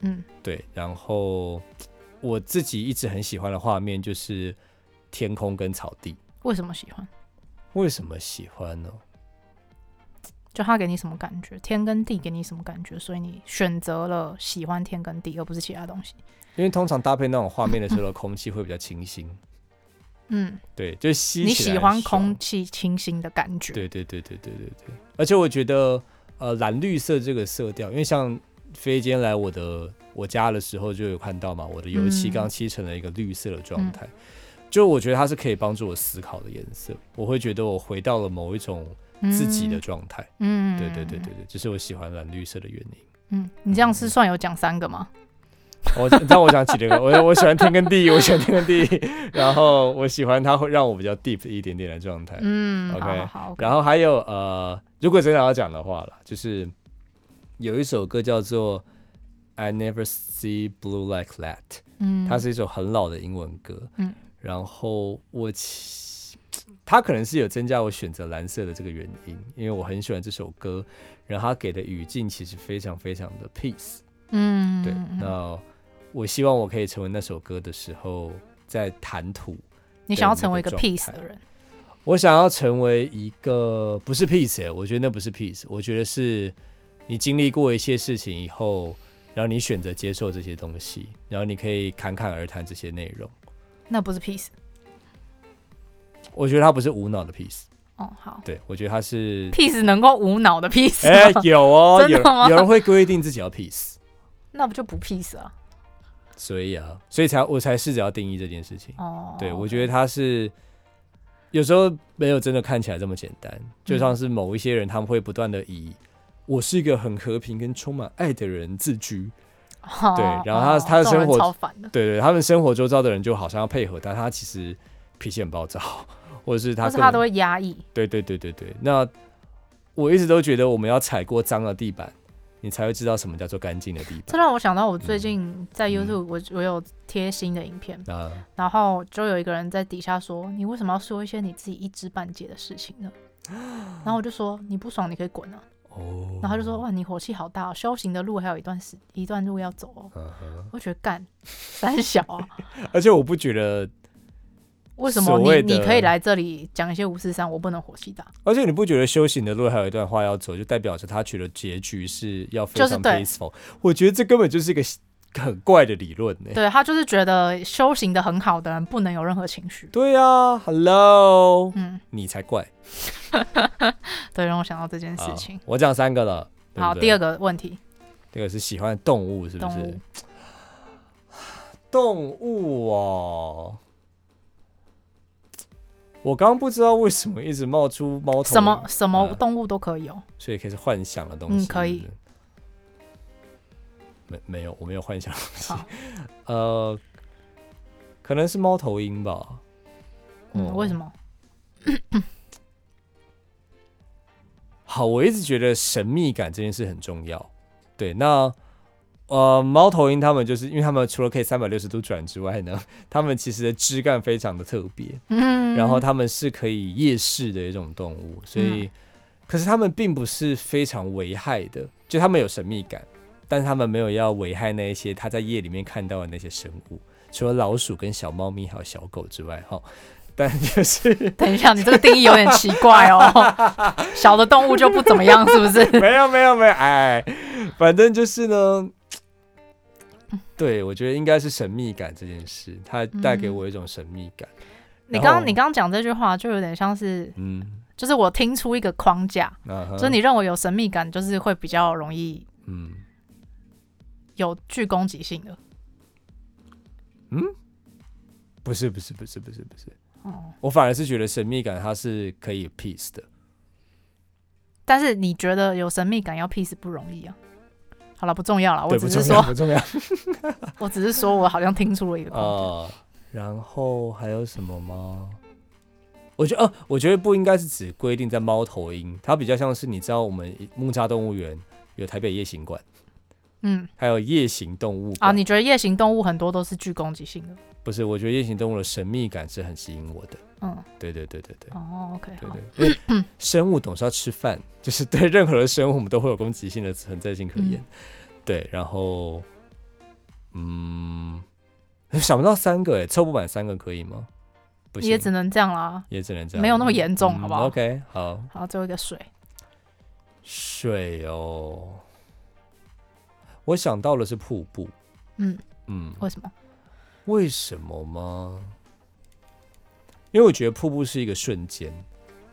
嗯，对，然后。我自己一直很喜欢的画面就是天空跟草地。为什么喜欢？为什么喜欢呢？就它给你什么感觉？天跟地给你什么感觉？所以你选择了喜欢天跟地，而不是其他东西。因为通常搭配那种画面的时候，空气会比较清新。嗯，对，就吸。你喜欢空气清新的感觉？对对对对对对对。而且我觉得，呃，蓝绿色这个色调，因为像飞间来我的。我家的时候就有看到嘛，我的油漆刚漆成了一个绿色的状态，嗯、就我觉得它是可以帮助我思考的颜色，我会觉得我回到了某一种自己的状态。嗯，对对对对对，这是我喜欢蓝绿色的原因。嗯，你这样是算有讲三个吗？我让我讲几个，我我喜欢天跟地，我喜欢天跟地，然后我喜欢它会让我比较 deep 一点点的状态。嗯，OK，好，好，okay. 然后还有呃，如果真的要讲的话了，就是有一首歌叫做。I never see blue like that。嗯，它是一首很老的英文歌。嗯，然后我其它可能是有增加我选择蓝色的这个原因，因为我很喜欢这首歌，然后它给的语境其实非常非常的 peace。嗯，对。那我希望我可以成为那首歌的时候在谈吐。你想要成为一个 peace 的人？我想要成为一个不是 peace，欸，我觉得那不是 peace，我觉得是你经历过一些事情以后。然后你选择接受这些东西，然后你可以侃侃而谈这些内容，那不是 peace。我觉得它不是无脑的 peace。哦，好。对，我觉得他是 peace 能够无脑的 peace。哎，有哦，有有人会规定自己要 peace，那不就不 peace 啊？所以啊，所以才我才试着要定义这件事情。哦，对，我觉得他是有时候没有真的看起来这么简单，就像是某一些人他们会不断的以。我是一个很和平跟充满爱的人自居，哦、对，然后他、哦、他的生活，对对，他们生活周遭的人就好像要配合但，他其实脾气很暴躁，或者是他，是他都会压抑，对对对对对。那我一直都觉得我们要踩过脏的地板，你才会知道什么叫做干净的地板。这让我想到，我最近在 YouTube，我我有贴新的影片，嗯、然后就有一个人在底下说：“你为什么要说一些你自己一知半解的事情呢？” 然后我就说：“你不爽，你可以滚啊。”哦，然后他就说：“哇，你火气好大哦，修行的路还有一段时一段路要走哦。嗯”我觉得干三小啊，而且我不觉得。为什么你你可以来这里讲一些五四三，我不能火气大？而且你不觉得修行的路还有一段话要走，就代表着他觉得结局是要非常 peaceful？我觉得这根本就是一个很怪的理论呢。对，他就是觉得修行的很好的人不能有任何情绪。对啊，Hello，嗯，你才怪。对，让我想到这件事情。我讲三个了。好，第二个问题，这个是喜欢动物是不是？动物 哦。我刚刚不知道为什么一直冒出猫头，什么什么动物都可以哦，所以可以是幻想的东西。嗯，可以。没没有，我没有幻想的东西。呃，可能是猫头鹰吧。嗯，为什么？好，我一直觉得神秘感这件事很重要。对，那。呃，猫头鹰它们就是因为它们除了可以三百六十度转之外呢，它们其实的枝干非常的特别，嗯，然后它们是可以夜视的一种动物，所以，嗯、可是它们并不是非常危害的，就它们有神秘感，但是他们没有要危害那一些他在夜里面看到的那些生物，除了老鼠跟小猫咪还有小狗之外，哈，但就是 等一下，你这个定义有点奇怪哦，小的动物就不怎么样，是不是？没有没有没有，哎，反正就是呢。对，我觉得应该是神秘感这件事，它带给我一种神秘感。嗯、你刚刚你刚刚讲这句话，就有点像是，嗯，就是我听出一个框架，嗯、所以你认为有神秘感，就是会比较容易，嗯，有具攻击性的。嗯，不是不是不是不是不是，哦，我反而是觉得神秘感它是可以 peace 的，但是你觉得有神秘感要 peace 不容易啊？好了，不重要了。我只是说，不重要。我只是说，我好像听出了一个。呃，然后还有什么吗？我觉得，哦、呃，我觉得不应该是只规定在猫头鹰，它比较像是你知道，我们木栅动物园有台北夜行馆，嗯，还有夜行动物啊。你觉得夜行动物很多都是具攻击性的？不是，我觉得夜行动物的神秘感是很吸引我的。嗯，对对对对对。哦，OK，对对，因为生物总是要吃饭，就是对任何的生物，我们都会有攻击性的存在性可言。嗯、对，然后，嗯，想不到三个哎，凑不满三个可以吗？不行，也只能这样啦，也只能这样，没有那么严重，好不好？OK，好，好，最后一个水，水哦，我想到的是瀑布。嗯嗯，为什么？为什么吗？因为我觉得瀑布是一个瞬间，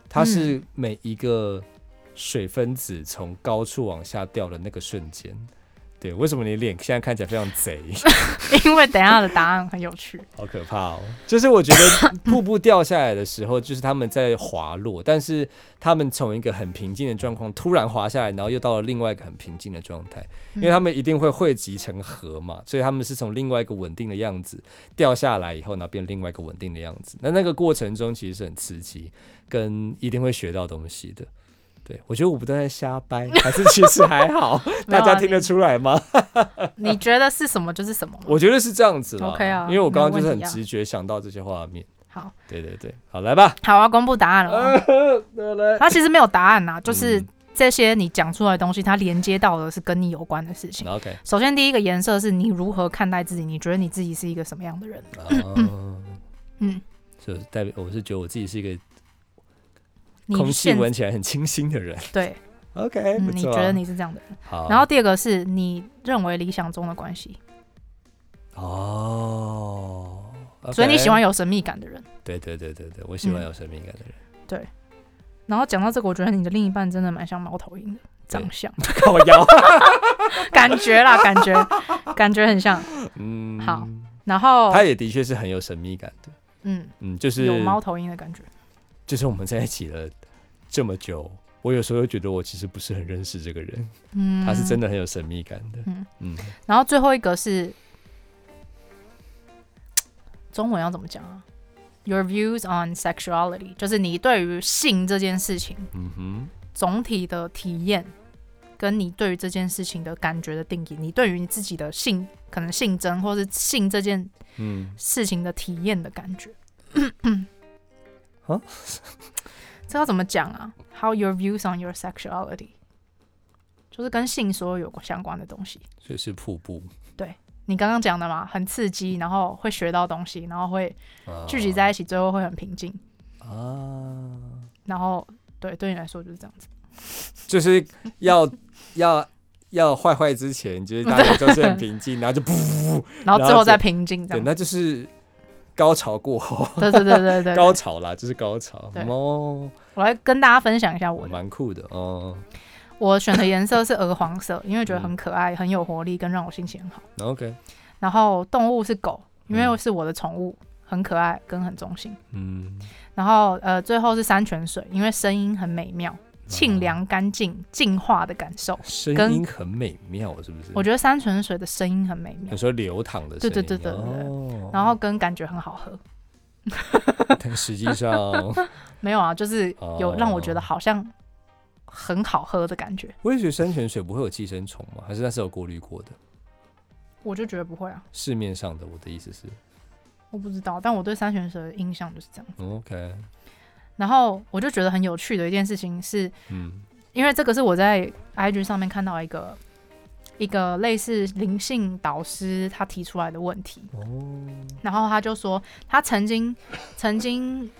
它是每一个水分子从高处往下掉的那个瞬间。对，为什么你脸现在看起来非常贼？因为等一下的答案很有趣，好可怕哦！就是我觉得瀑布掉下来的时候，就是他们在滑落，但是他们从一个很平静的状况突然滑下来，然后又到了另外一个很平静的状态，因为他们一定会汇集成河嘛，所以他们是从另外一个稳定的样子掉下来以后，然后变另外一个稳定的样子。那那个过程中其实是很刺激，跟一定会学到东西的。对，我觉得我不断在瞎掰，还是其实还好，大家听得出来吗？你，你觉得是什么就是什么？我觉得是这样子 OK 啊，因为我刚刚就是很直觉想到这些画面。好，对对对，好来吧。好，我要公布答案了。它其实没有答案呐，就是这些你讲出来的东西，它连接到的是跟你有关的事情。OK，首先第一个颜色是你如何看待自己，你觉得你自己是一个什么样的人？嗯，就代表我是觉得我自己是一个。空气闻起来很清新的人，对，OK，嗯，你觉得你是这样的？人？好，然后第二个是你认为理想中的关系，哦，所以你喜欢有神秘感的人，对对对对对，我喜欢有神秘感的人，对。然后讲到这个，我觉得你的另一半真的蛮像猫头鹰的长相，靠腰，感觉啦，感觉。感觉很像，嗯，好，然后他也的确是很有神秘感的，嗯。嗯，就是有猫头鹰的感觉。就是我们在一起了这么久，我有时候又觉得我其实不是很认识这个人，嗯，他是真的很有神秘感的，嗯嗯。然后最后一个是中文要怎么讲啊？Your views on sexuality，就是你对于性这件事情，嗯哼，总体的体验，跟你对于这件事情的感觉的定义，你对于你自己的性可能性征，或是性这件事情的体验的感觉。嗯，啊，这要怎么讲啊？How your views on your sexuality，就是跟性所有有相关的东西。所以是瀑布。对，你刚刚讲的嘛，很刺激，然后会学到东西，然后会聚集在一起，最后会很平静。啊，然后对，对你来说就是这样子，就是要要要坏坏之前，就是大家都是很平静，然后就噗，然后最后再平静，对，那就是高潮过后，对对对对对，高潮啦，就是高潮。哦，我来跟大家分享一下我蛮酷的哦，我选的颜色是鹅黄色，因为觉得很可爱，很有活力，跟让我心情很好。OK，然后动物是狗，因为是我的宠物。很可爱，跟很中性。嗯，然后呃，最后是山泉水，因为声音很美妙，清凉干净，净化的感受。声音很美妙，是不是？我觉得山泉水的声音很美妙。有时候流淌的声音。对对对对对。哦。然后跟感觉很好喝。但实际上 没有啊，就是有让我觉得好像很好喝的感觉。我也觉得山泉水不会有寄生虫吗？还是那是有过滤过的？我就觉得不会啊。市面上的，我的意思是。我不知道，但我对山泉水的印象就是这样子。OK，然后我就觉得很有趣的一件事情是，嗯，因为这个是我在 IG 上面看到一个一个类似灵性导师他提出来的问题。哦，然后他就说他曾经 曾经，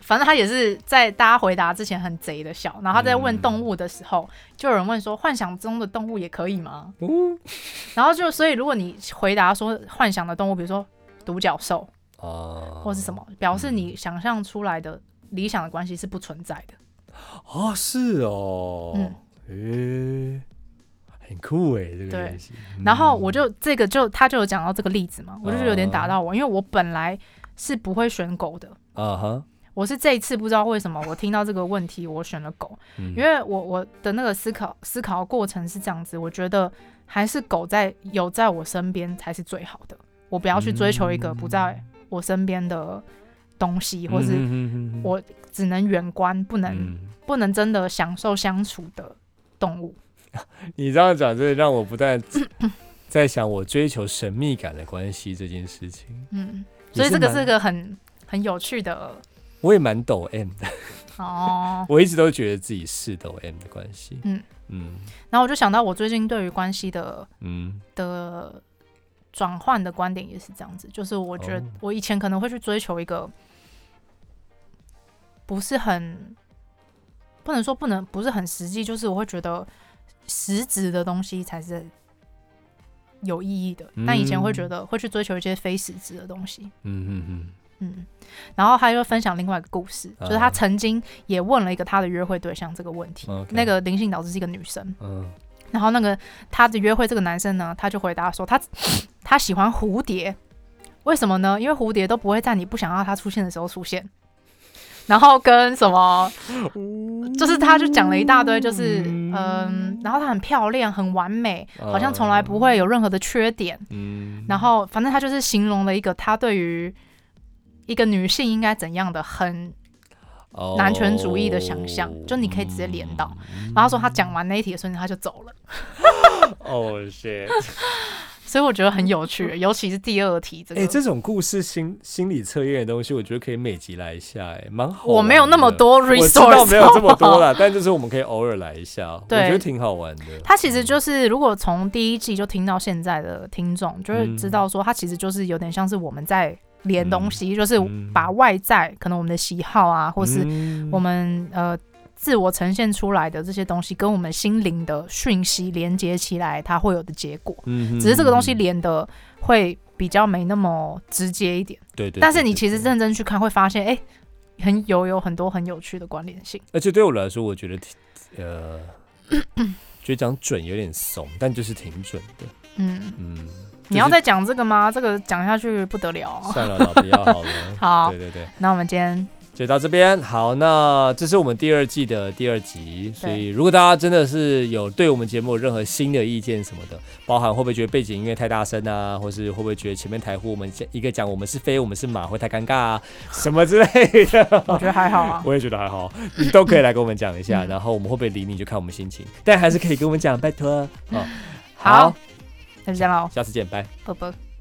反正他也是在大家回答之前很贼的笑。然后他在问动物的时候，就有人问说：“幻想中的动物也可以吗？”哦然后就所以如果你回答说幻想的动物，比如说。独角兽啊，或是什么，表示你想象出来的理想的关系是不存在的。哦，是哦，嗯，诶，很酷诶，这个对。然后我就这个就他就有讲到这个例子嘛，我就有点打到我，因为我本来是不会选狗的。啊哈，我是这一次不知道为什么我听到这个问题，我选了狗，因为我我的那个思考思考的过程是这样子，我觉得还是狗在有在我身边才是最好的。我不要去追求一个不在我身边的东西，嗯、或是我只能远观，不能、嗯、不能真的享受相处的动物。你这样讲，真的让我不但 在想，我追求神秘感的关系这件事情。嗯，所以这个是个很很有趣的。我也蛮抖 M 的哦，我一直都觉得自己是抖 M 的关系。嗯嗯，然后我就想到我最近对于关系的嗯的。转换的观点也是这样子，就是我觉得我以前可能会去追求一个不是很不能说不能不是很实际，就是我会觉得实质的东西才是有意义的。但以前会觉得会去追求一些非实质的东西。嗯嗯嗯嗯。然后他又分享另外一个故事，就是他曾经也问了一个他的约会对象这个问题。那个灵性导师是一个女生。嗯。然后那个他的约会这个男生呢，他就回答说他 他喜欢蝴蝶，为什么呢？因为蝴蝶都不会在你不想要它出现的时候出现。然后跟什么，就是他就讲了一大堆，就是嗯，然后她很漂亮，很完美，好像从来不会有任何的缺点。然后反正他就是形容了一个他对于一个女性应该怎样的很。男权主义的想象，oh, 就你可以直接连到。嗯、然后他说他讲完那一题的瞬间他就走了。哦，shit！所以我觉得很有趣，尤其是第二题这个。哎、欸，这种故事心心理测验的东西，我觉得可以每集来一下，哎，蛮好。我没有那么多 resource，我没有这么多啦，但就是我们可以偶尔来一下，对我觉得挺好玩的。他其实就是，如果从第一季就听到现在的听众，就会知道说，他其实就是有点像是我们在。连东西就是把外在可能我们的喜好啊，或是我们呃自我呈现出来的这些东西，跟我们心灵的讯息连接起来，它会有的结果。只是这个东西连的会比较没那么直接一点。对对。但是你其实认真去看，会发现哎，很有有很多很有趣的关联性。而且对我来说，我觉得挺呃，觉得讲准有点怂，但就是挺准的。嗯嗯。你要再讲这个吗？这个讲下去不得了。算了，老不要好了。好，对对对。那我们今天就到这边。好，那这是我们第二季的第二集。所以，如果大家真的是有对我们节目有任何新的意见什么的，包含会不会觉得背景音乐太大声啊，或是会不会觉得前面台呼我们一个讲我们是飞，我们是马会太尴尬啊，什么之类的，我觉得还好啊。我也觉得还好，你都可以来跟我们讲一下。然后我们会不会理你就看我们心情，但还是可以跟我们讲，拜托。哦，好，那就这样喽，下次见，拜，拜拜。